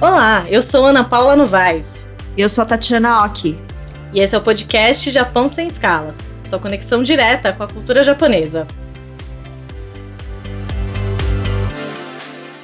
Olá, eu sou Ana Paula Novaes. E eu sou a Tatiana Oki. E esse é o podcast Japão Sem Escalas, sua conexão direta com a cultura japonesa.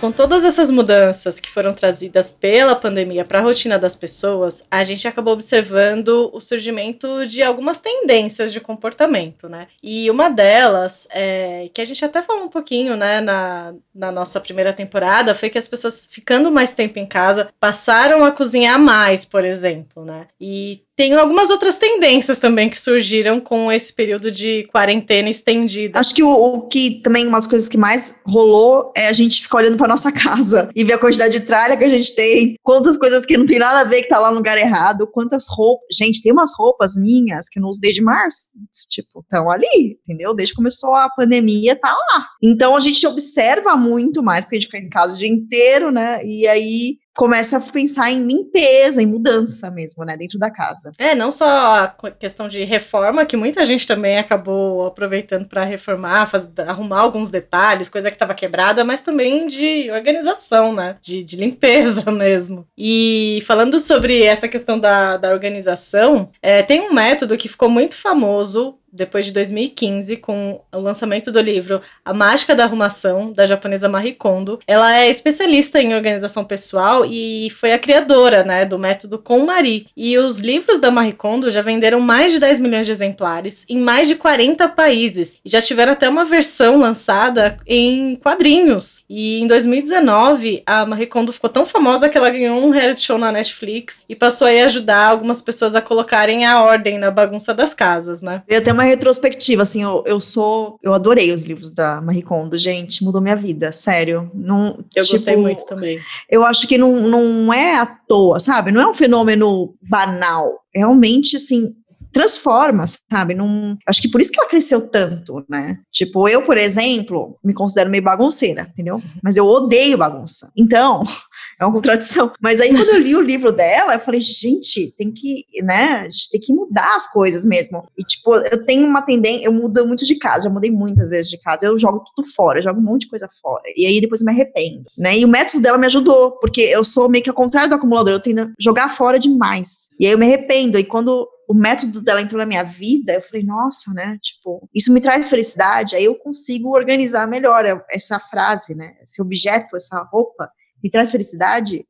Com todas essas mudanças que foram trazidas pela pandemia para a rotina das pessoas, a gente acabou observando o surgimento de algumas tendências de comportamento, né? E uma delas, é, que a gente até falou um pouquinho, né, na, na nossa primeira temporada, foi que as pessoas, ficando mais tempo em casa, passaram a cozinhar mais, por exemplo, né? E tem algumas outras tendências também que surgiram com esse período de quarentena estendida. Acho que o, o, que também uma das coisas que mais rolou é a gente ficar olhando para nossa casa e ver a quantidade de tralha que a gente tem, quantas coisas que não tem nada a ver que tá lá no lugar errado, quantas roupas. Gente, tem umas roupas minhas que eu não uso desde março, tipo, estão ali, entendeu? Desde que começou a pandemia, tá lá. Então a gente observa muito mais, porque a gente fica em casa o dia inteiro, né? E aí começa a pensar em limpeza, em mudança mesmo, né, dentro da casa. É, não só a questão de reforma, que muita gente também acabou aproveitando para reformar, arrumar alguns detalhes, coisa que estava quebrada, mas também de organização, né, de, de, limpeza mesmo. E falando sobre essa questão da, da organização, é, tem um método que ficou muito famoso depois de 2015, com o lançamento do livro A Mágica da Arrumação, da japonesa Marie Kondo. Ela é especialista em organização pessoal e foi a criadora né, do método com Marie. E os livros da Marie Kondo já venderam mais de 10 milhões de exemplares em mais de 40 países e já tiveram até uma versão lançada em quadrinhos. E em 2019, a Marie Kondo ficou tão famosa que ela ganhou um reality show na Netflix e passou a ajudar algumas pessoas a colocarem a ordem na bagunça das casas, né? Eu tenho uma retrospectiva, assim, eu, eu sou. Eu adorei os livros da Marie Kondo, gente, mudou minha vida, sério. Não, eu tipo, gostei muito também. Eu acho que não, não é à toa, sabe? Não é um fenômeno banal. Realmente, assim, transforma, sabe? Num, acho que por isso que ela cresceu tanto, né? Tipo, eu, por exemplo, me considero meio bagunceira, entendeu? Mas eu odeio bagunça. Então, é uma contradição. Mas aí, quando eu li o livro dela, eu falei, gente, tem que, né? A gente tem que mudar as coisas mesmo. E, tipo, eu tenho uma tendência, eu mudo muito de casa, já mudei muitas vezes de casa, eu jogo tudo fora, eu jogo um monte de coisa fora. E aí depois eu me arrependo, né? E o método dela me ajudou, porque eu sou meio que ao contrário do acumulador, eu tendo jogar fora demais. E aí eu me arrependo. E quando o método dela entrou na minha vida, eu falei, nossa, né? Tipo, isso me traz felicidade, aí eu consigo organizar melhor essa frase, né? Esse objeto, essa roupa, me traz felicidade,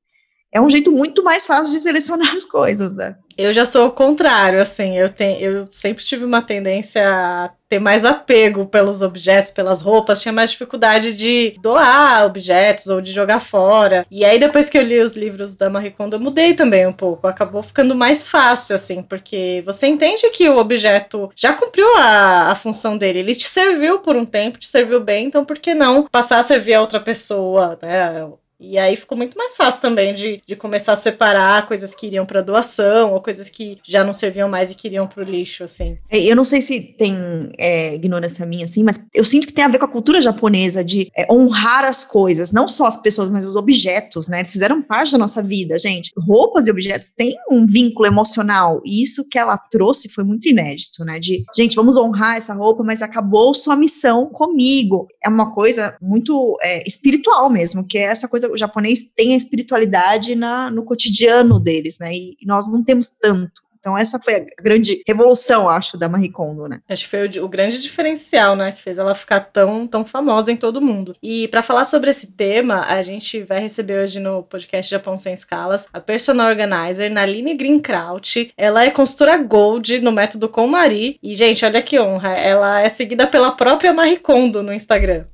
é um jeito muito mais fácil de selecionar as coisas, né? Eu já sou o contrário, assim, eu, tenho, eu sempre tive uma tendência a ter mais apego pelos objetos, pelas roupas, tinha mais dificuldade de doar objetos ou de jogar fora. E aí, depois que eu li os livros da Marie Kondo, eu mudei também um pouco, acabou ficando mais fácil, assim, porque você entende que o objeto já cumpriu a, a função dele, ele te serviu por um tempo, te serviu bem, então por que não passar a servir a outra pessoa, né? E aí ficou muito mais fácil também de, de começar a separar coisas que iriam para doação ou coisas que já não serviam mais e que iriam para o lixo, assim. É, eu não sei se tem é, ignorância minha, assim, mas eu sinto que tem a ver com a cultura japonesa de é, honrar as coisas, não só as pessoas, mas os objetos, né? Eles fizeram parte da nossa vida, gente. Roupas e objetos têm um vínculo emocional e isso que ela trouxe foi muito inédito, né? De, gente, vamos honrar essa roupa, mas acabou sua missão comigo. É uma coisa muito é, espiritual mesmo, que é essa coisa o japonês tem a espiritualidade na, no cotidiano deles, né? E, nós não temos tanto. Então, essa foi a grande revolução, acho, da Marie Kondo, né? Acho que foi o, o grande diferencial, né? Que fez ela ficar tão, tão famosa em todo mundo. E para falar sobre esse tema, a gente vai receber hoje no podcast Japão Sem Escalas a personal organizer Naline Greenkraut. Ela é consultora Gold no método Com Marie. E, gente, olha que honra. Ela é seguida pela própria Marie Kondo no Instagram.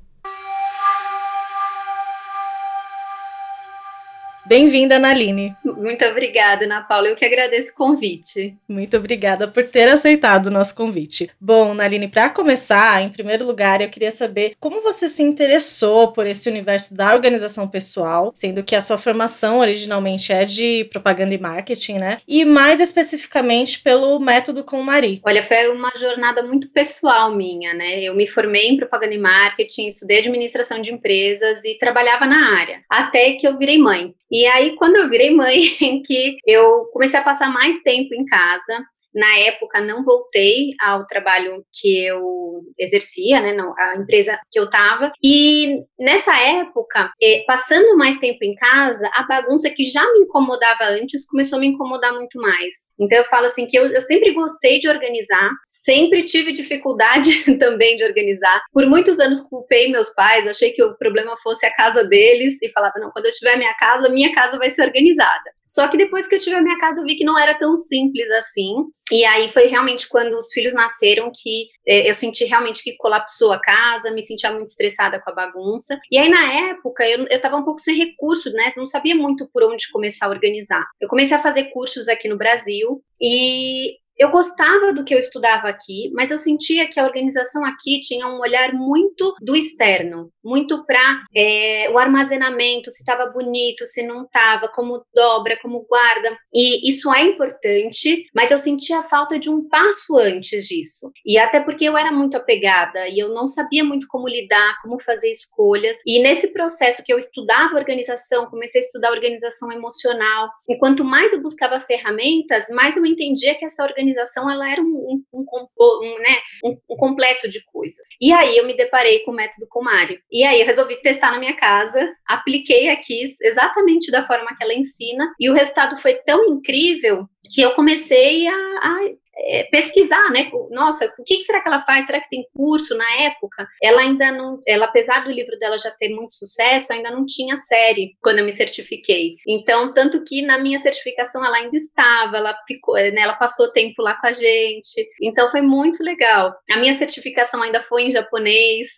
Bem-vinda, Naline. Muito obrigada, Ana Paula. Eu que agradeço o convite. Muito obrigada por ter aceitado o nosso convite. Bom, Naline, para começar, em primeiro lugar, eu queria saber como você se interessou por esse universo da organização pessoal, sendo que a sua formação originalmente é de propaganda e marketing, né? E mais especificamente pelo método com Marie. Olha, foi uma jornada muito pessoal minha, né? Eu me formei em propaganda e marketing, estudei administração de empresas e trabalhava na área, até que eu virei mãe. E aí, quando eu virei mãe, que eu comecei a passar mais tempo em casa, Na época, não voltei ao trabalho que eu exercia, né, não, a empresa que eu estava. E nessa época, eh, passando mais tempo em casa, a bagunça que já me incomodava antes começou a me incomodar muito mais. Então, eu falo assim que eu, eu sempre gostei de organizar, sempre tive dificuldade também de organizar. Por muitos anos culpei meus pais, achei que o problema fosse a casa deles e falava: não, quando eu tiver minha casa, minha casa vai ser organizada. Só que depois que eu tive a minha casa, eu vi que não era tão simples assim. E aí foi realmente quando os filhos nasceram que é, eu senti realmente que colapsou a casa, me sentia muito estressada com a bagunça. E aí, na época, eu, eu tava um pouco sem recurso, né? Não sabia muito por onde começar a organizar. Eu comecei a fazer cursos aqui no Brasil e eu gostava do que eu estudava aqui, mas eu sentia que a organização aqui tinha um olhar muito do externo, muito para é, o armazenamento, se estava bonito, se não estava, como dobra, como guarda. E isso é importante, mas eu sentia a falta de um passo antes disso. E até porque eu era muito apegada e eu não sabia muito como lidar, como fazer escolhas. E nesse processo que eu estudava organização, comecei a estudar organização emocional. E quanto mais eu buscava ferramentas, mais eu entendia que essa organização organização ela era um, um, um, né, um, completo de coisas. E aí eu me deparei com o método Comari. E aí eu resolvi testar na minha casa, apliquei aqui exatamente da forma que ela ensina, e o resultado foi tão incrível que eu comecei a, a é, pesquisar, né? Nossa, o que será que ela faz? Será que tem curso na época? Ela ainda não, ela apesar do livro dela já ter muito sucesso, ainda não tinha série quando eu me certifiquei. Então, tanto que na minha certificação ela ainda estava, ela ficou, né, ela passou tempo lá com a gente. Então foi muito legal. A minha certificação ainda foi em japonês.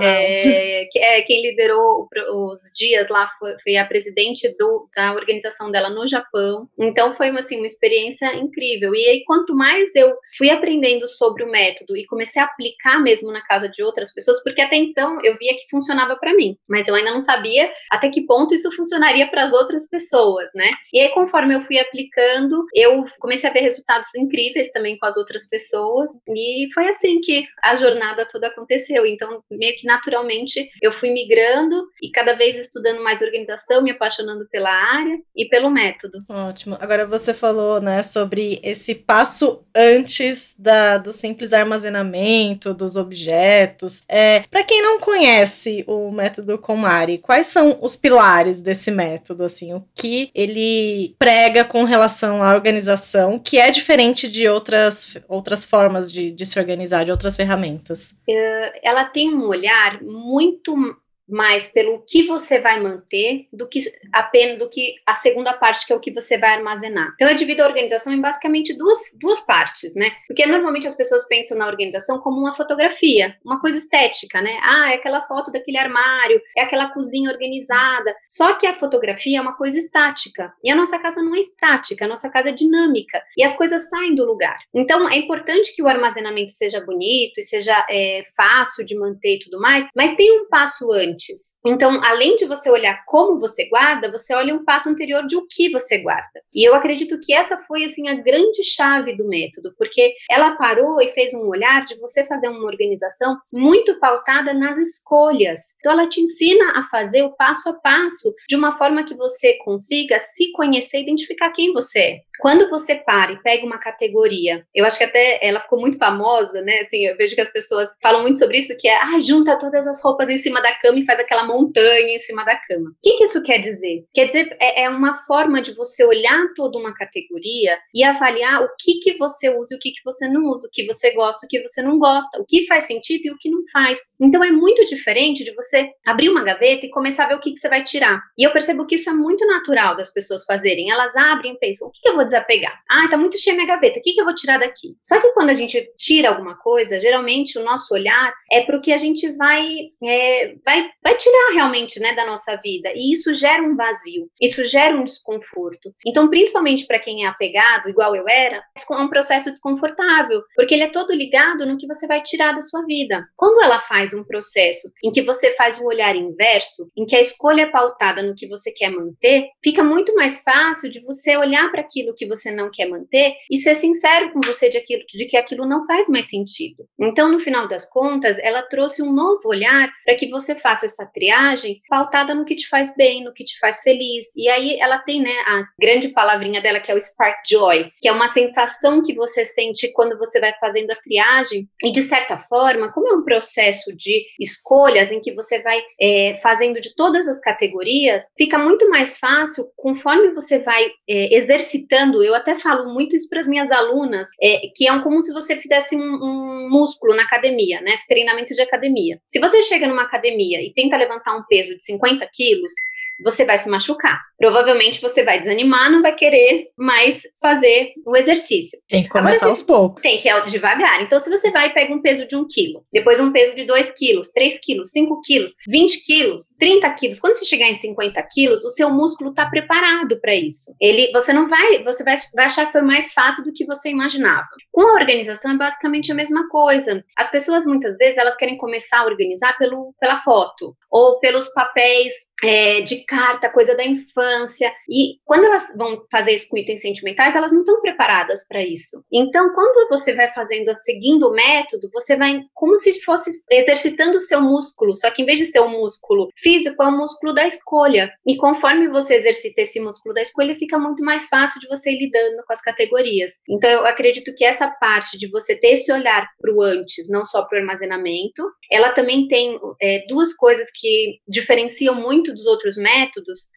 É, é, quem liderou os dias lá foi, foi a presidente do, da organização dela no Japão. Então foi assim uma experiência incrível. E aí quanto mais eu fui aprendendo sobre o método e comecei a aplicar mesmo na casa de outras pessoas, porque até então eu via que funcionava para mim, mas eu ainda não sabia até que ponto isso funcionaria para as outras pessoas, né? E aí, conforme eu fui aplicando, eu comecei a ver resultados incríveis também com as outras pessoas, e foi assim que a jornada toda aconteceu. Então, meio que naturalmente eu fui migrando e cada vez estudando mais organização, me apaixonando pela área e pelo método. Ótimo. Agora você falou, né, sobre esse passo antes da, do simples armazenamento dos objetos. É, Para quem não conhece o método Comari, quais são os pilares desse método? Assim, o que ele prega com relação à organização, que é diferente de outras, outras formas de, de se organizar, de outras ferramentas? Uh, ela tem um olhar muito mais pelo que você vai manter do que apenas do que a segunda parte que é o que você vai armazenar. Então eu divido a organização em basicamente duas, duas partes, né? Porque normalmente as pessoas pensam na organização como uma fotografia, uma coisa estética, né? Ah, é aquela foto daquele armário, é aquela cozinha organizada. Só que a fotografia é uma coisa estática e a nossa casa não é estática, a nossa casa é dinâmica e as coisas saem do lugar. Então é importante que o armazenamento seja bonito e seja é, fácil de manter e tudo mais, mas tem um passo antes antes. Então, além de você olhar como você guarda, você olha um passo anterior de o que você guarda. E eu acredito que essa foi assim a grande chave do método, porque ela parou e fez um olhar de você fazer uma organização muito pautada nas escolhas. Então, ela te ensina a fazer o passo a passo de uma forma que você consiga se conhecer, identificar quem você é. Quando você para e pega uma categoria, eu acho que até ela ficou muito famosa, né? Assim, eu vejo que as pessoas falam muito sobre isso, que é, ah, junta todas as roupas em cima da cama e faz aquela montanha em cima da cama. O que, que isso quer dizer? Quer dizer, é, é, uma forma de você olhar toda uma categoria e avaliar o que, que você usa e o que, que você não usa, o que você gosta, o que você não gosta, o que faz sentido e o que não faz. Então, é muito diferente de você abrir uma gaveta e começar a ver o que, que você vai tirar. E eu percebo que isso é muito natural das pessoas fazerem. Elas abrem e pensam, o que, que eu vou desapegar? Ah, tá muito cheia minha gaveta, o que, que eu vou tirar daqui? Só que quando a gente tira alguma coisa, geralmente o nosso olhar é para o que a gente vai, é, vai, vai tirar realmente né, da nossa vida. E isso gera um vazio, isso gera um desconforto. Então, principalmente para quem é apegado, igual eu era, é um processo desconfortável, porque ele é todo ligado no que você vai tirar da sua vida. Quando ela faz um processo em que você faz um olhar inverso, em que a escolha é pautada no que você quer manter, fica muito mais fácil de você olhar para aquilo que você não quer manter e ser sincero com você de, aquilo, de que aquilo não faz mais sentido. Então, no final das contas, ela trouxe um novo olhar para que você faça essa triagem pautada no que te faz bem, no que te faz feliz. E aí ela tem, né, a grande palavrinha dela que é o spark joy, que é uma sensação que você sente quando você vai fazendo a triagem. E de certa forma, como é um processo de escolhas em que você vai é, fazendo de todas as categorias, fica muito mais fácil conforme você vai é, exercitando. Eu até falo muito isso para as minhas alunas, é, que é um, como se você fizesse um, um músculo na academia, né? Treinamento de academia. Se você chega numa academia e tenta levantar um peso de 50 quilos, você vai se machucar. Provavelmente você vai desanimar, não vai querer mais fazer o exercício. Tem que começar Agora, aos poucos. Tem que ir devagar. Então, se você vai e pega um peso de um quilo, depois um peso de 2 quilos, 3 quilos, 5 quilos, 20 quilos, 30 quilos, quando você chegar em 50 quilos, o seu músculo está preparado para isso. Ele, você não vai, você vai, vai achar que foi mais fácil do que você imaginava. Com a organização é basicamente a mesma coisa. As pessoas muitas vezes elas querem começar a organizar pelo, pela foto ou pelos papéis é, de carta, coisa da infância. E quando elas vão fazer isso com itens sentimentais, elas não estão preparadas para isso. Então, quando você vai fazendo, seguindo o método, você vai como se fosse exercitando o seu músculo, só que em vez de ser um músculo físico, é um músculo da escolha. E conforme você exercita esse músculo da escolha, fica muito mais fácil de você ir lidando com as categorias. Então, eu acredito que essa parte de você ter esse olhar para o antes, não só para o armazenamento, ela também tem é, duas coisas que diferenciam muito dos outros métodos.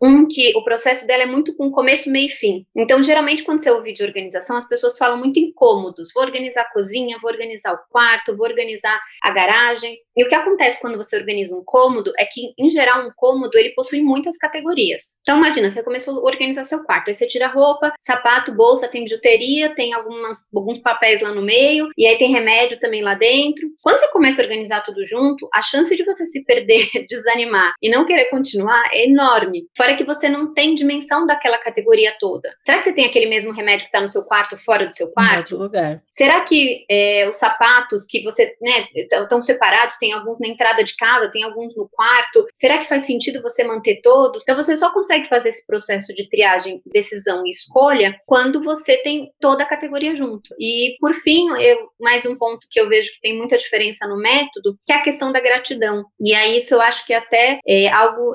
Um, que o processo dela é muito com começo, meio e fim. Então, geralmente, quando você ouve de organização, as pessoas falam muito em cômodos. Vou organizar a cozinha, vou organizar o quarto, vou organizar a garagem. E o que acontece quando você organiza um cômodo é que, em geral, um cômodo ele possui muitas categorias. Então, imagina, você começou a organizar seu quarto, aí você tira roupa, sapato, bolsa, tem bijuteria, tem algumas, alguns papéis lá no meio, e aí tem remédio também lá dentro. Quando você começa a organizar tudo junto, a chance de você se perder, desanimar e não querer continuar é enorme. Fora que você não tem dimensão daquela categoria toda. Será que você tem aquele mesmo remédio que está no seu quarto, fora do seu quarto? Em outro lugar. Será que é, os sapatos que você, né, estão separados, tem alguns na entrada de casa, tem alguns no quarto? Será que faz sentido você manter todos? Então você só consegue fazer esse processo de triagem, decisão e escolha quando você tem toda a categoria junto. E por fim, eu, mais um ponto que eu vejo que tem muita diferença no método, que é a questão da gratidão. E aí isso eu acho que até é algo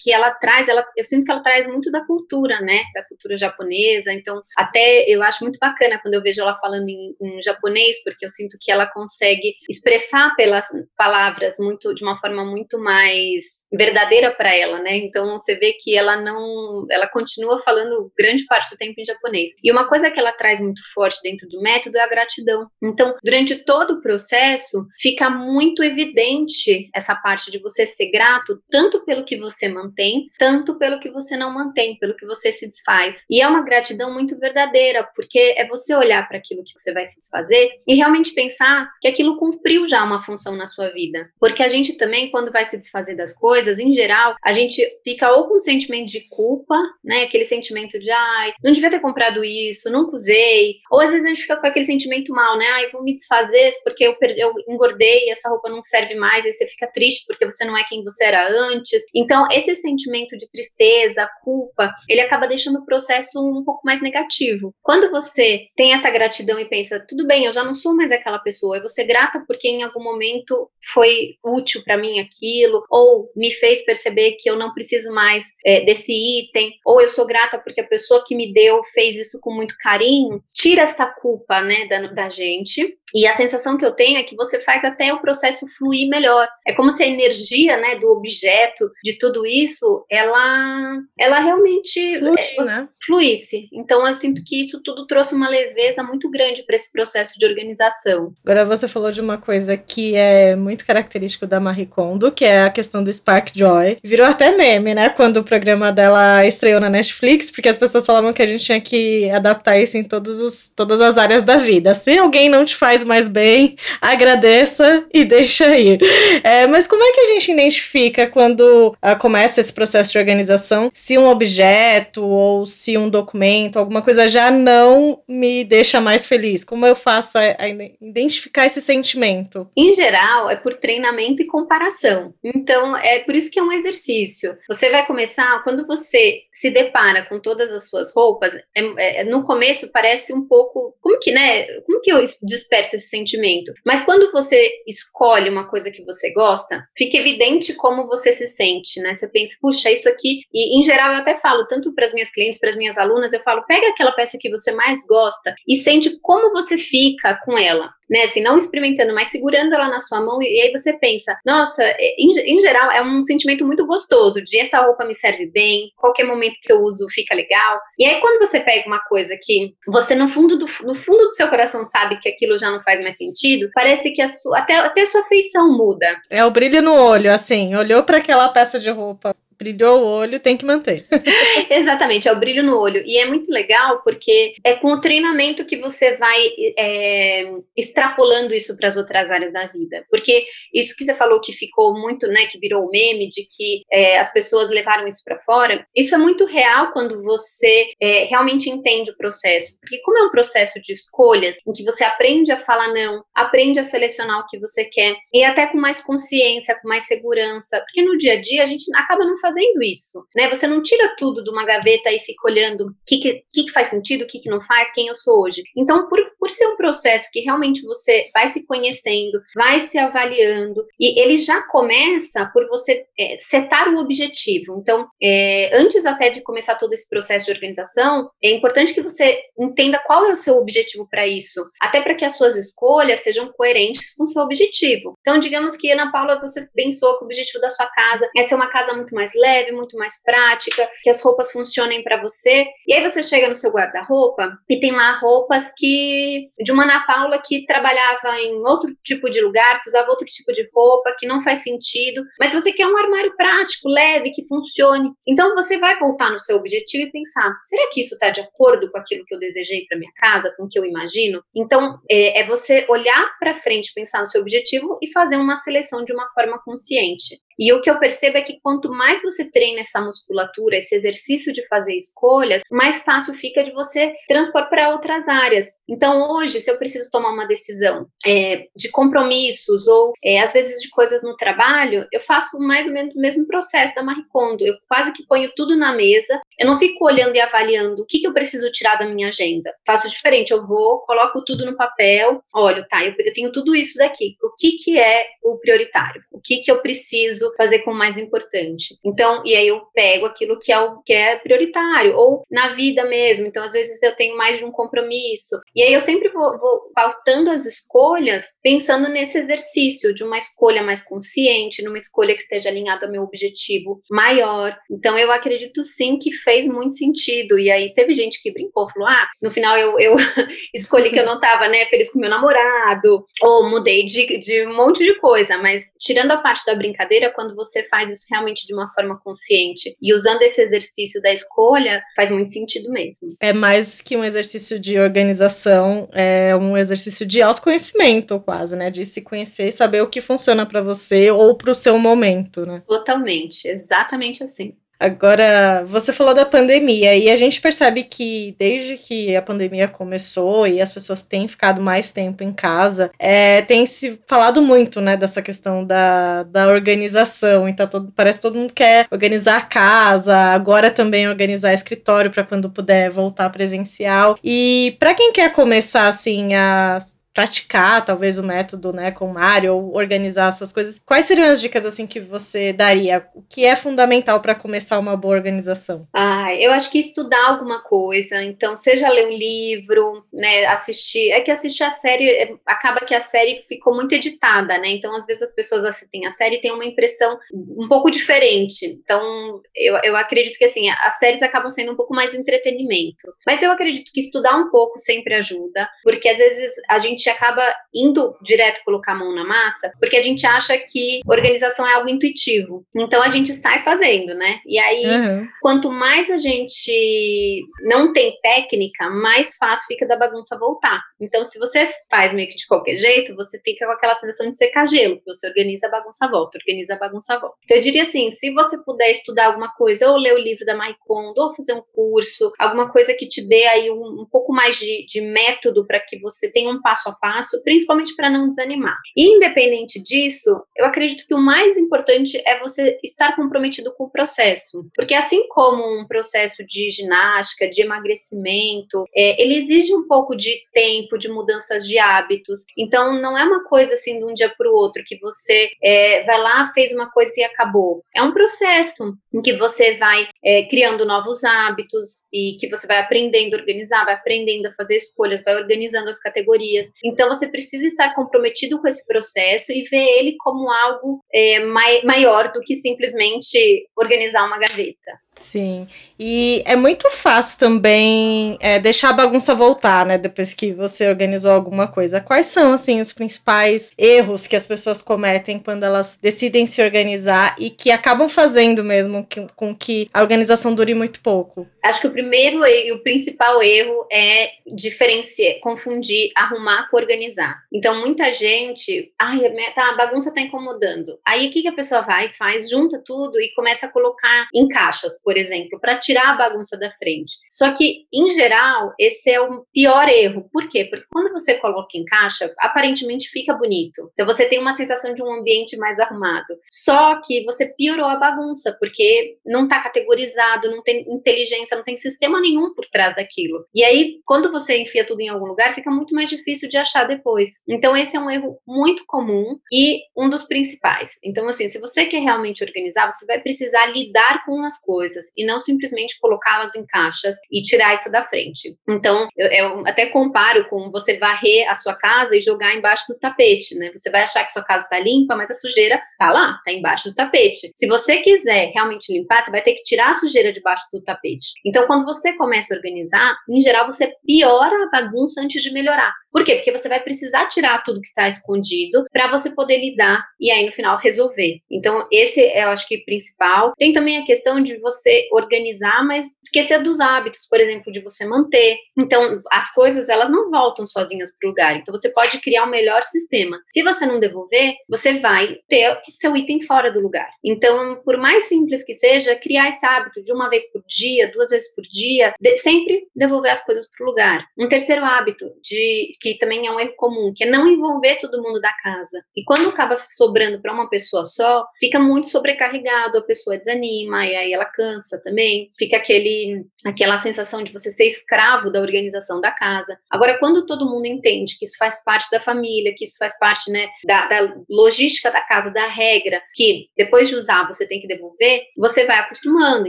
que ela traz, ela, eu sinto que ela traz muito da cultura, né, da cultura japonesa. Então, até eu acho muito bacana quando eu vejo ela falando em, em japonês, porque eu sinto que ela consegue expressar pelas palavras muito de uma forma muito mais verdadeira para ela, né? Então, você vê que ela não, ela continua falando grande parte do tempo em japonês. E uma coisa que ela traz muito forte dentro do método é a gratidão. Então, durante todo o processo, fica muito evidente essa parte de você ser grato tanto pelo que você mantém, tanto pelo que você não mantém, pelo que você se desfaz. E é uma gratidão muito verdadeira, porque é você olhar para aquilo que você vai se desfazer e realmente pensar que aquilo cumpriu já uma função na sua vida. Porque a gente também, quando vai se desfazer das coisas, em geral, a gente fica ou com um sentimento de culpa, né? Aquele sentimento de, ai, não devia ter comprado isso, nunca usei. Ou às vezes a gente fica com aquele sentimento mal, né? Ai, vou me desfazer porque eu, perdi, eu engordei, essa roupa não serve mais, aí você fica triste porque você não é quem você era antes. Então, esse sentimento de tristeza, culpa, ele acaba deixando o processo um pouco mais negativo. Quando você tem essa gratidão e pensa, tudo bem, eu já não sou mais aquela pessoa, eu vou ser grata porque em algum momento foi útil para mim aquilo, ou me fez perceber que eu não preciso mais é, desse item, ou eu sou grata porque a pessoa que me deu fez isso com muito carinho, tira essa culpa, né, da, da gente e a sensação que eu tenho é que você faz até o processo fluir melhor. É como se a energia, né, do objeto, de tudo isso, ela, ela realmente Flui, é, né? fluísse. Então eu sinto que isso tudo trouxe uma leveza muito grande para esse processo de organização. Agora você falou de uma coisa que é muito característico da Marie Kondo, que é a questão do Spark Joy. Virou até meme, né, quando o programa dela estreou na Netflix, porque as pessoas falavam que a gente tinha que adaptar isso em todos os, todas as áreas da vida. Se alguém não te faz mais bem, agradeça e deixa ir. É, mas como é que a gente identifica quando uh, começa esse processo de organização se um objeto ou se um documento, alguma coisa já não me deixa mais feliz? Como eu faço a, a identificar esse sentimento? Em geral, é por treinamento e comparação. Então, é por isso que é um exercício. Você vai começar, quando você se depara com todas as suas roupas, é, é, no começo parece um pouco, como que, né? Como que eu desperto esse sentimento? Mas quando você escolhe uma coisa que você gosta, fica evidente como você se sente, né? Você pensa, puxa, isso aqui, e em geral eu até falo, tanto para as minhas clientes, para as minhas alunas, eu falo, pega aquela peça que você mais gosta e sente como você fica com ela né? Assim, não experimentando, mas segurando ela na sua mão, e, aí você pensa, nossa, é, em, em, geral é um sentimento muito gostoso de essa roupa me serve bem, qualquer momento que eu uso fica legal. E aí, quando você pega uma coisa que você, no fundo do, no fundo do seu coração, sabe que aquilo já não faz mais sentido, parece que a sua, até, até a sua feição muda. É o brilho no olho, assim, olhou para aquela peça de roupa Brilhou o olho, tem que manter. Exatamente, é o brilho no olho. E é muito legal porque é com o treinamento que você vai é, extrapolando isso para as outras áreas da vida. Porque isso que você falou que ficou muito, né, que virou meme, de que é, as pessoas levaram isso para fora, isso é muito real quando você é, realmente entende o processo. Porque, como é um processo de escolhas, em que você aprende a falar não, aprende a selecionar o que você quer, e até com mais consciência, com mais segurança. Porque no dia a dia a gente acaba não fazendo isso, né? Você não tira tudo de uma gaveta e fica olhando o que, que, que, faz sentido, o que, que não faz, quem eu sou hoje. Então, por, por ser um processo que realmente você vai se conhecendo, vai se avaliando, e ele já começa por você é, setar o objetivo. Então, é, antes até de começar todo esse processo de organização, é importante que você entenda qual é o seu objetivo para isso, até para que as suas escolhas sejam coerentes com o seu objetivo. Então, digamos que, Ana Paula, você pensou que o objetivo da sua casa é ser uma casa muito mais leve, muito mais prática, que as roupas funcionem para você. E aí você chega no seu guarda-roupa e tem lá roupas que de uma Ana Paula que trabalhava em outro tipo de lugar, que usava outro tipo de roupa, que não faz sentido, mas você quer um armário prático, leve, que funcione. Então você vai voltar no seu objetivo e pensar: será que isso está de acordo com aquilo que eu desejei para minha casa, com o que eu imagino? Então é, é você olhar para frente, pensar no seu objetivo e fazer uma seleção de uma forma consciente. E o que eu percebo é que quanto mais você treina essa musculatura, esse exercício de fazer escolhas, mais fácil fica de você transpor para outras áreas. Então, hoje, se eu preciso tomar uma decisão é, de compromissos ou é, às vezes de coisas no trabalho, eu faço mais ou menos o mesmo processo da Marie Kondo. Eu quase que ponho tudo na mesa, eu não fico olhando e avaliando o que, que eu preciso tirar da minha agenda. Faço diferente, eu vou, coloco tudo no papel, olho, tá, eu, eu tenho tudo isso daqui. O que, que é o prioritário? O que, que eu preciso fazer como mais importante. Então, e aí eu pego aquilo que é o que é prioritário, ou na vida mesmo. Então, às vezes eu tenho mais de um compromisso. E aí eu sempre vou, vou pautando as escolhas pensando nesse exercício de uma escolha mais consciente, numa escolha que esteja alinhada ao meu objetivo maior. Então, eu acredito sim que fez muito sentido. E aí teve gente que brincou, falou: ah, no final eu, eu escolhi que eu não estava né, feliz com meu namorado, ou mudei de, de um monte de coisa, mas tirando a parte da brincadeira, quando você faz isso realmente de uma forma consciente e usando esse exercício da escolha, faz muito sentido mesmo. É mais que um exercício de organização, é um exercício de autoconhecimento, quase, né? De se conhecer e saber o que funciona para você ou para o seu momento, né? Totalmente, exatamente assim. Agora, você falou da pandemia e a gente percebe que desde que a pandemia começou e as pessoas têm ficado mais tempo em casa, é, tem se falado muito, né, dessa questão da, da organização. Então, todo, parece que todo mundo quer organizar a casa, agora também organizar escritório para quando puder voltar presencial. E para quem quer começar assim a praticar talvez o método, né, com o Mário ou organizar suas coisas. Quais seriam as dicas assim que você daria? O que é fundamental para começar uma boa organização? Ah, eu acho que estudar alguma coisa. Então, seja ler um livro, né, assistir. É que assistir a série é, acaba que a série ficou muito editada, né? Então, às vezes as pessoas assistem a série e têm uma impressão um pouco diferente. Então, eu, eu acredito que assim, as séries acabam sendo um pouco mais entretenimento. Mas eu acredito que estudar um pouco sempre ajuda, porque às vezes a gente gente acaba indo direto colocar a mão na massa, porque a gente acha que organização é algo intuitivo. Então a gente sai fazendo, né? E aí, uhum. quanto mais a gente não tem técnica, mais fácil fica da bagunça voltar. Então, se você faz meio que de qualquer jeito, você fica com aquela sensação de secar gelo, que você organiza a bagunça volta, organiza a bagunça volta. Então, eu diria assim: se você puder estudar alguma coisa, ou ler o livro da Marie Kondo, ou fazer um curso, alguma coisa que te dê aí um, um pouco mais de, de método para que você tenha um passo a a passo, principalmente para não desanimar. E, independente disso, eu acredito que o mais importante é você estar comprometido com o processo, porque assim como um processo de ginástica, de emagrecimento, é, ele exige um pouco de tempo, de mudanças de hábitos. Então, não é uma coisa assim de um dia para o outro que você é, vai lá, fez uma coisa e acabou. É um processo em que você vai é, criando novos hábitos e que você vai aprendendo a organizar, vai aprendendo a fazer escolhas, vai organizando as categorias. Então, você precisa estar comprometido com esse processo e ver ele como algo é, mai maior do que simplesmente organizar uma gaveta. Sim, e é muito fácil também é, deixar a bagunça voltar, né? Depois que você organizou alguma coisa. Quais são, assim, os principais erros que as pessoas cometem quando elas decidem se organizar e que acabam fazendo mesmo com que a organização dure muito pouco? Acho que o primeiro e o principal erro é diferenciar, confundir arrumar com organizar. Então, muita gente, ai, tá, a bagunça tá incomodando. Aí, o que, que a pessoa vai, faz, junta tudo e começa a colocar em caixas, por exemplo, para tirar a bagunça da frente. Só que, em geral, esse é o pior erro. Por quê? Porque quando você coloca em caixa, aparentemente fica bonito. Então, você tem uma sensação de um ambiente mais arrumado. Só que você piorou a bagunça, porque não tá categorizado, não tem inteligência você não tem sistema nenhum por trás daquilo. E aí, quando você enfia tudo em algum lugar, fica muito mais difícil de achar depois. Então, esse é um erro muito comum e um dos principais. Então, assim, se você quer realmente organizar, você vai precisar lidar com as coisas e não simplesmente colocá-las em caixas e tirar isso da frente. Então, eu, eu até comparo com você varrer a sua casa e jogar embaixo do tapete, né? Você vai achar que sua casa está limpa, mas a sujeira tá lá, tá embaixo do tapete. Se você quiser realmente limpar, você vai ter que tirar a sujeira debaixo do tapete. Então, quando você começa a organizar, em geral, você piora a bagunça antes de melhorar. Por quê? Porque você vai precisar tirar tudo que está escondido para você poder lidar e aí no final resolver. Então, esse é, eu acho que, principal. Tem também a questão de você organizar, mas esquecer dos hábitos, por exemplo, de você manter. Então, as coisas, elas não voltam sozinhas para o lugar. Então, você pode criar o um melhor sistema. Se você não devolver, você vai ter o seu item fora do lugar. Então, por mais simples que seja, criar esse hábito de uma vez por dia, duas vezes por dia, de, sempre devolver as coisas para o lugar. Um terceiro hábito de que também é um erro comum, que é não envolver todo mundo da casa. E quando acaba sobrando para uma pessoa só, fica muito sobrecarregado, a pessoa desanima e aí ela cansa também. Fica aquele aquela sensação de você ser escravo da organização da casa. Agora, quando todo mundo entende que isso faz parte da família, que isso faz parte, né, da, da logística da casa, da regra, que depois de usar você tem que devolver, você vai acostumando.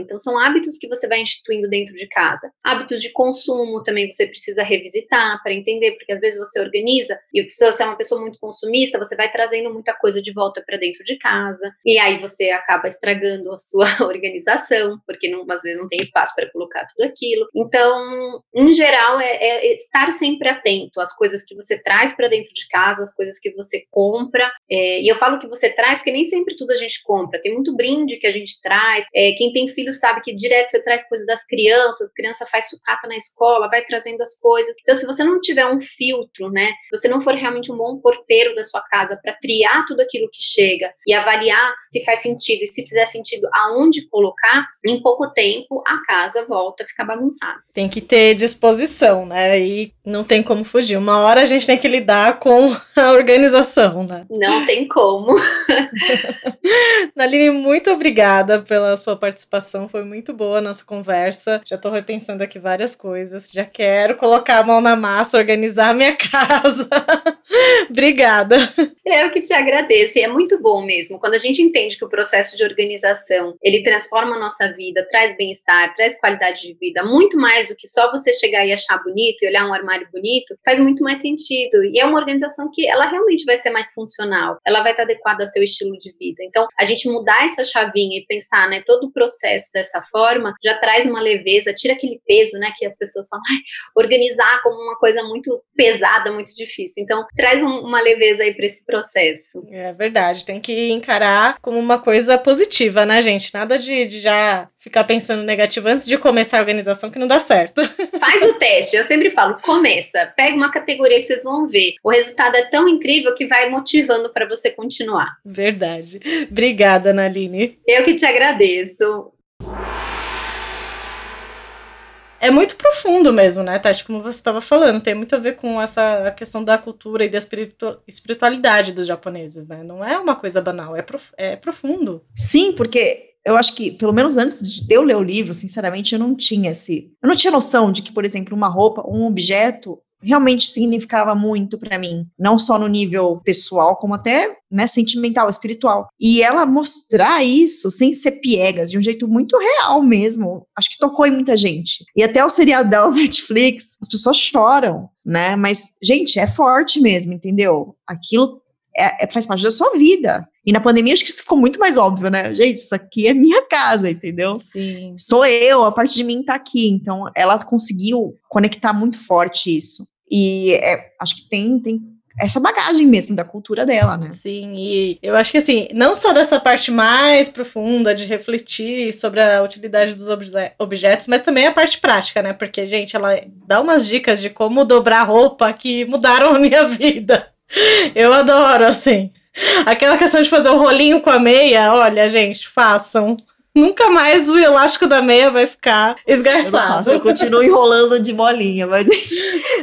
Então, são hábitos que você vai instituindo dentro de casa. Hábitos de consumo também você precisa revisitar para entender, porque às vezes você organiza e se você é uma pessoa muito consumista, você vai trazendo muita coisa de volta para dentro de casa e aí você acaba estragando a sua organização, porque não, às vezes não tem espaço para colocar tudo aquilo. Então, em geral, é, é estar sempre atento às coisas que você traz para dentro de casa, às coisas que você compra. É, e eu falo que você traz, porque nem sempre tudo a gente compra. Tem muito brinde que a gente traz. É, quem tem filho sabe que direto você traz coisa crianças, criança faz sucata na escola, vai trazendo as coisas. Então, se você não tiver um filtro, né, se você não for realmente um bom porteiro da sua casa para triar tudo aquilo que chega e avaliar se faz sentido e se fizer sentido aonde colocar, em pouco tempo a casa volta a ficar bagunçada. Tem que ter disposição, né? E não tem como fugir. Uma hora a gente tem que lidar com a organização, né? Não tem como. Naline, muito obrigada pela sua participação. Foi muito boa a nossa conversa. Já tô repensando aqui várias coisas. Já quero colocar a mão na massa, organizar a minha casa. Obrigada. Eu que te agradeço. E é muito bom mesmo. Quando a gente entende que o processo de organização, ele transforma a nossa vida, traz bem-estar, traz qualidade de vida, muito mais do que só você chegar e achar bonito e olhar um armário bonito, faz muito mais sentido. E é uma organização que ela realmente vai ser mais funcional. Ela vai estar adequada ao seu estilo de vida. Então, a gente mudar essa chavinha e pensar, né, todo o processo dessa forma, já traz uma leveza, tira aquele peso, né, que as pessoas falam, organizar como uma coisa muito pesada, muito difícil. Então, traz um, uma leveza aí para esse processo. É verdade, tem que encarar como uma coisa positiva, né, gente? Nada de, de já ficar pensando negativo antes de começar a organização que não dá certo. Faz o teste, eu sempre falo, começa, pega uma categoria que vocês vão ver. O resultado é tão incrível que vai motivando para você continuar. Verdade. Obrigada, Naline. Eu que te agradeço. É muito profundo mesmo, né, Tati? Como você estava falando, tem muito a ver com essa questão da cultura e da espiritualidade dos japoneses, né? Não é uma coisa banal, é, prof é profundo. Sim, porque eu acho que, pelo menos antes de eu ler o livro, sinceramente, eu não tinha esse. Eu não tinha noção de que, por exemplo, uma roupa, um objeto, realmente significava muito para mim, não só no nível pessoal, como até né, sentimental, espiritual. E ela mostrar isso sem ser piegas, de um jeito muito real mesmo, acho que tocou em muita gente. E até o seriadão Netflix, as pessoas choram, né? Mas, gente, é forte mesmo, entendeu? Aquilo é, é, faz parte da sua vida. E na pandemia acho que isso ficou muito mais óbvio, né? Gente, isso aqui é minha casa, entendeu? Sim. Sou eu, a parte de mim tá aqui. Então, ela conseguiu conectar muito forte isso. E é, acho que tem, tem essa bagagem mesmo da cultura dela, né? Sim, e eu acho que assim, não só dessa parte mais profunda de refletir sobre a utilidade dos obje objetos, mas também a parte prática, né? Porque, gente, ela dá umas dicas de como dobrar roupa que mudaram a minha vida. Eu adoro, assim. Aquela questão de fazer o rolinho com a meia, olha, gente, façam. Nunca mais o elástico da meia vai ficar esgarçado. Eu, eu continuo enrolando de bolinha, mas,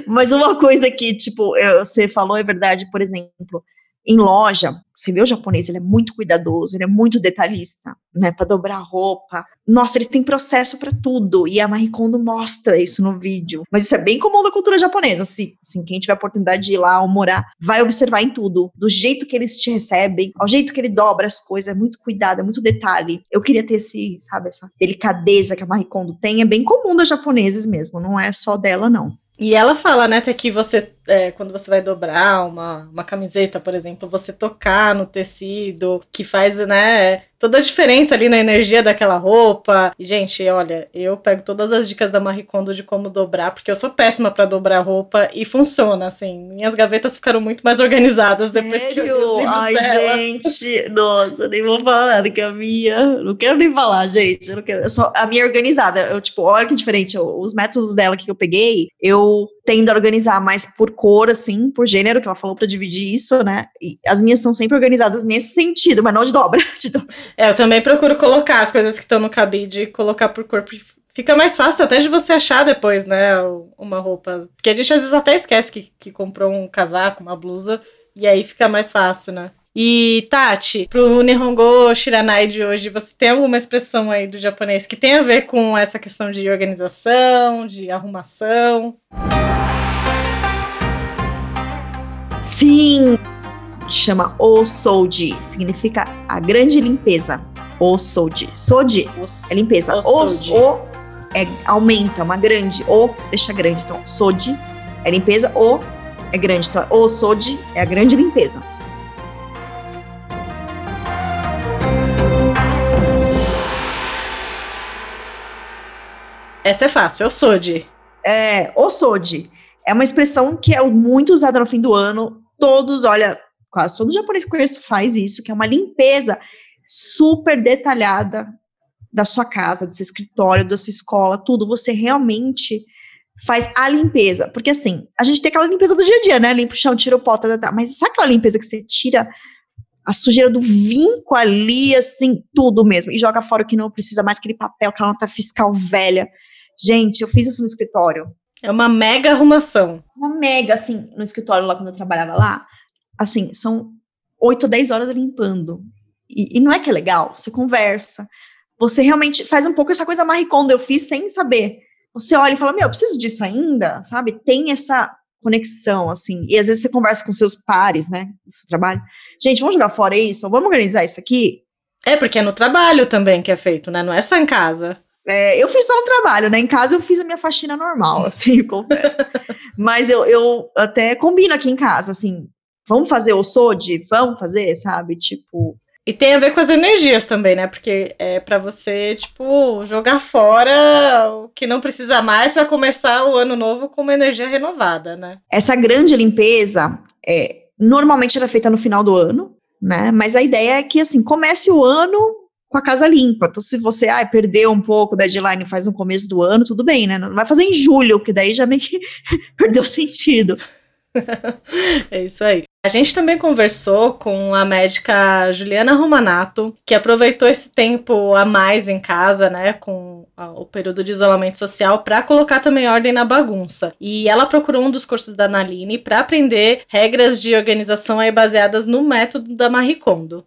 mas uma coisa que, tipo, você falou é verdade, por exemplo, em loja, você vê o japonês, ele é muito cuidadoso, ele é muito detalhista, né, para dobrar roupa. Nossa, eles têm processo para tudo, e a Marie Kondo mostra isso no vídeo. Mas isso é bem comum da cultura japonesa, assim, assim, quem tiver a oportunidade de ir lá ou morar, vai observar em tudo, do jeito que eles te recebem, ao jeito que ele dobra as coisas, é muito cuidado, é muito detalhe. Eu queria ter esse, sabe, essa delicadeza que a Marie Kondo tem, é bem comum das japoneses mesmo, não é só dela não. E ela fala, né, até que você, é, quando você vai dobrar uma, uma camiseta, por exemplo, você tocar no tecido, que faz, né, toda a diferença ali na energia daquela roupa. E, gente, olha, eu pego todas as dicas da Marie Kondo de como dobrar, porque eu sou péssima para dobrar roupa e funciona, assim. Minhas gavetas ficaram muito mais organizadas Sério? depois que eu li os livros Ai, dela. gente, nossa, nem vou falar nada que a minha, não quero nem falar, gente, eu não quero, só a minha é organizada, eu, tipo, olha que diferente, eu, os métodos dela que eu peguei, eu tendo a organizar mais por cor, assim, por gênero, que ela falou para dividir isso, né, e as minhas estão sempre organizadas nesse sentido, mas não de dobra, de dobra. É, eu também procuro colocar as coisas que estão no cabide, colocar por corpo. Fica mais fácil até de você achar depois, né, uma roupa. Porque a gente às vezes até esquece que, que comprou um casaco, uma blusa, e aí fica mais fácil, né? E, Tati, pro Nihongo Shiranai de hoje, você tem alguma expressão aí do japonês que tem a ver com essa questão de organização, de arrumação? Sim! Chama Osoji, significa a grande limpeza. Osoji. Soji é limpeza. Os, o é aumenta, uma grande. O deixa grande. Então, soji é limpeza. O é grande. Então, o soji é a grande limpeza. Essa é fácil, de. É, o soji. É uma expressão que é muito usada no fim do ano. Todos, olha, quase todo japonês que conheço faz isso, que é uma limpeza super detalhada da sua casa, do seu escritório, da sua escola, tudo. Você realmente faz a limpeza. Porque assim, a gente tem aquela limpeza do dia a dia, né? Limpa o chão, tira o pó, tá, tá, tá. Mas sabe aquela limpeza que você tira a sujeira do vinco ali, assim, tudo mesmo, e joga fora o que não precisa mais, aquele papel, aquela nota fiscal velha. Gente, eu fiz isso no escritório. É uma mega arrumação. Uma mega, assim, no escritório lá quando eu trabalhava lá. Assim, são 8 ou 10 horas limpando. E, e, não é que é legal? Você conversa. Você realmente faz um pouco essa coisa Marie Kondo, eu fiz sem saber. Você olha e fala, meu, eu preciso disso ainda, sabe? Tem essa conexão, assim. E às vezes você conversa com seus pares, né, do seu trabalho. Gente, vamos jogar fora isso? Vamos organizar isso aqui? É, porque é no trabalho também que é feito, né? Não é só em casa. É, eu fiz só no trabalho, né? Em casa eu fiz a minha faxina normal, assim, confesso. Mas eu, eu até combino aqui em casa, assim, vamos fazer o SOD? Vamos fazer, sabe? Tipo, e tem a ver com as energias também, né? Porque é para você, tipo, jogar fora o que não precisa mais para começar o ano novo com uma energia renovada, né? Essa grande limpeza é normalmente era feita no final do ano, né? Mas a ideia é que assim, comece o ano com a casa limpa. Então, se você ah, perdeu um pouco da deadline faz no começo do ano, tudo bem, né? Não vai fazer em julho, que daí já meio que perdeu sentido. é isso aí. A gente também conversou com a médica Juliana Romanato, que aproveitou esse tempo a mais em casa, né, com o período de isolamento social, para colocar também ordem na bagunça. E ela procurou um dos cursos da Naline para aprender regras de organização aí baseadas no método da Marie Kondo.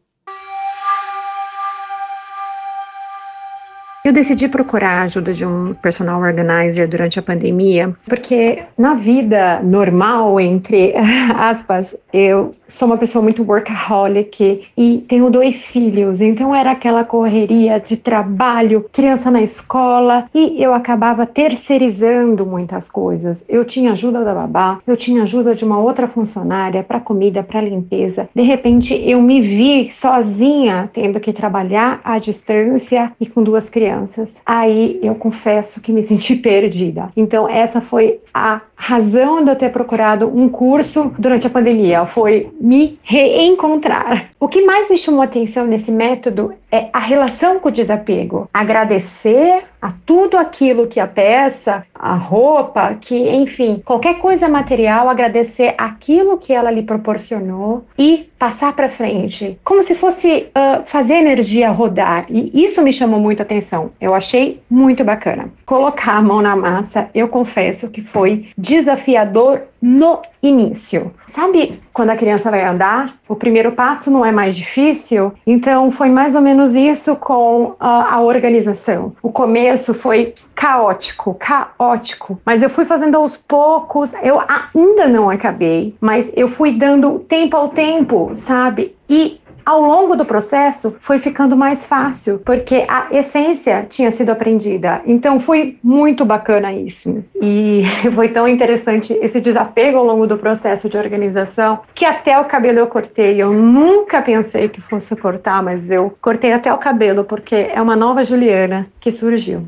Eu decidi procurar a ajuda de um personal organizer durante a pandemia, porque na vida normal, entre aspas, eu sou uma pessoa muito workaholic e tenho dois filhos, então era aquela correria de trabalho, criança na escola e eu acabava terceirizando muitas coisas. Eu tinha ajuda da babá, eu tinha ajuda de uma outra funcionária para comida, para limpeza. De repente eu me vi sozinha tendo que trabalhar à distância e com duas crianças crianças, aí eu confesso que me senti perdida. Então, essa foi a razão de eu ter procurado um curso durante a pandemia, foi me reencontrar. O que mais me chamou atenção nesse método é a relação com o desapego. Agradecer a tudo aquilo que a peça, a roupa, que, enfim, qualquer coisa material, agradecer aquilo que ela lhe proporcionou e passar para frente, como se fosse uh, fazer a energia rodar. E isso me chamou muito atenção. Eu achei muito bacana. Colocar a mão na massa, eu confesso que foi desafiador no início. Sabe quando a criança vai andar? O primeiro passo não é mais difícil? Então foi mais ou menos isso com a, a organização. O começo foi caótico, caótico, mas eu fui fazendo aos poucos. Eu ainda não acabei, mas eu fui dando tempo ao tempo, sabe? E ao longo do processo foi ficando mais fácil, porque a essência tinha sido aprendida. Então foi muito bacana isso. E foi tão interessante esse desapego ao longo do processo de organização, que até o cabelo eu cortei. Eu nunca pensei que fosse cortar, mas eu cortei até o cabelo, porque é uma nova Juliana que surgiu.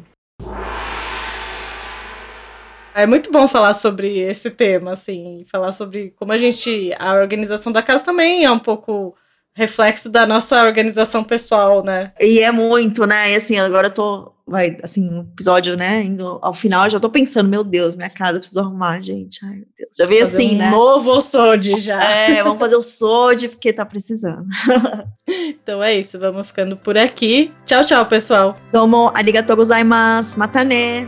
É muito bom falar sobre esse tema, assim, falar sobre como a gente. A organização da casa também é um pouco reflexo da nossa organização pessoal, né? E é muito, né? E assim, agora eu tô, vai, assim, um episódio, né, indo ao final, eu já tô pensando, meu Deus, minha casa precisa arrumar, gente. Ai, meu Deus. Já veio assim, um né? novo SOD já. É, vamos fazer o SOD porque tá precisando. então é isso, vamos ficando por aqui. Tchau, tchau, pessoal. Domo arigatou gozaimasu. Matane.